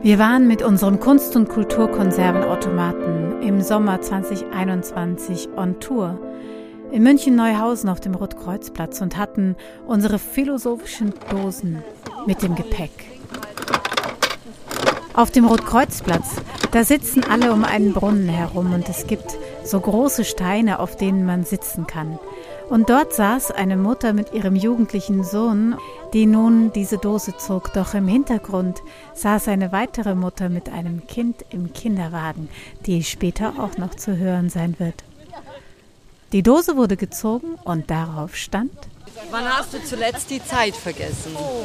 Wir waren mit unserem Kunst- und Kulturkonservenautomaten im Sommer 2021 on Tour in München Neuhausen auf dem Rotkreuzplatz und hatten unsere philosophischen Dosen mit dem Gepäck. Auf dem Rotkreuzplatz, da sitzen alle um einen Brunnen herum und es gibt so große Steine, auf denen man sitzen kann. Und dort saß eine Mutter mit ihrem jugendlichen Sohn, die nun diese Dose zog. Doch im Hintergrund saß eine weitere Mutter mit einem Kind im Kinderwagen, die später auch noch zu hören sein wird. Die Dose wurde gezogen und darauf stand. Wann hast du zuletzt die Zeit vergessen? Oh.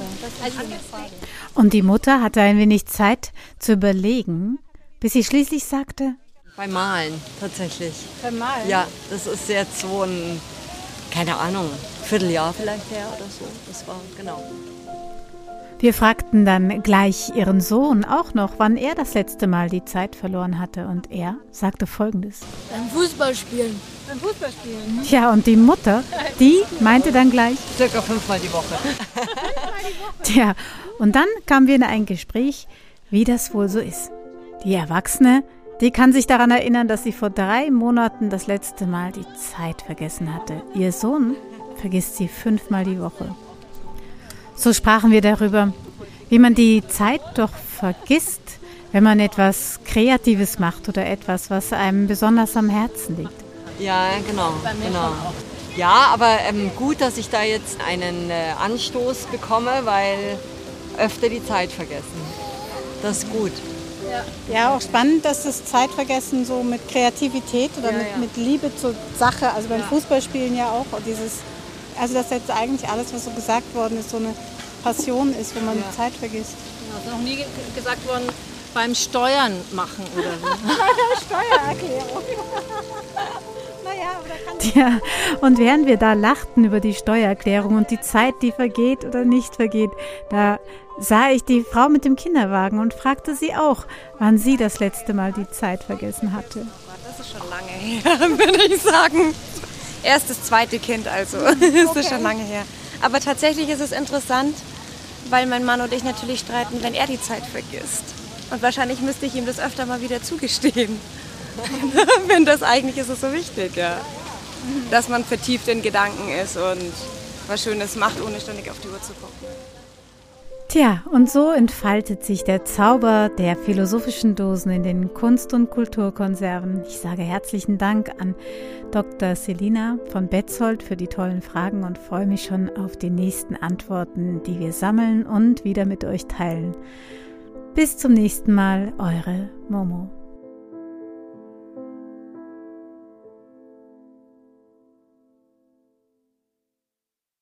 Und die Mutter hatte ein wenig Zeit zu überlegen, bis sie schließlich sagte: Beim Malen, tatsächlich. Beim Malen? Ja, das ist jetzt so ein keine Ahnung, Vierteljahr vielleicht her oder so. Das war genau. Wir fragten dann gleich ihren Sohn auch noch, wann er das letzte Mal die Zeit verloren hatte. Und er sagte folgendes: Beim Fußballspielen. Beim Fußballspielen? Ja, und die Mutter, die meinte dann gleich: Circa fünfmal die Woche. Tja, und dann kamen wir in ein Gespräch, wie das wohl so ist. Die Erwachsene die kann sich daran erinnern, dass sie vor drei Monaten das letzte Mal die Zeit vergessen hatte. Ihr Sohn vergisst sie fünfmal die Woche. So sprachen wir darüber, wie man die Zeit doch vergisst, wenn man etwas Kreatives macht oder etwas, was einem besonders am Herzen liegt. Ja, genau. genau. Ja, aber ähm, gut, dass ich da jetzt einen äh, Anstoß bekomme, weil öfter die Zeit vergessen. Das ist gut. Ja. auch spannend, dass das Zeitvergessen so mit Kreativität oder ja, mit, ja. mit, Liebe zur Sache, also beim Fußballspielen ja auch, dieses, also dass jetzt eigentlich alles, was so gesagt worden ist, so eine Passion ist, wo man die Zeit vergisst. Ja, ist noch nie gesagt worden, beim Steuern machen oder so. Ja, und während wir da lachten über die Steuererklärung und die Zeit, die vergeht oder nicht vergeht, da sah ich die Frau mit dem Kinderwagen und fragte sie auch, wann sie das letzte Mal die Zeit vergessen hatte. Das ist schon lange her, würde ich sagen. Erstes, zweite Kind also. Okay. Das ist schon lange her. Aber tatsächlich ist es interessant, weil mein Mann und ich natürlich streiten, wenn er die Zeit vergisst. Und wahrscheinlich müsste ich ihm das öfter mal wieder zugestehen. wenn das eigentlich ist es so wichtig, ja. Dass man vertieft in Gedanken ist und was Schönes macht, ohne ständig auf die Uhr zu gucken. Tja, und so entfaltet sich der Zauber der philosophischen Dosen in den Kunst- und Kulturkonserven. Ich sage herzlichen Dank an Dr. Selina von Betzold für die tollen Fragen und freue mich schon auf die nächsten Antworten, die wir sammeln und wieder mit euch teilen. Bis zum nächsten Mal, eure Momo.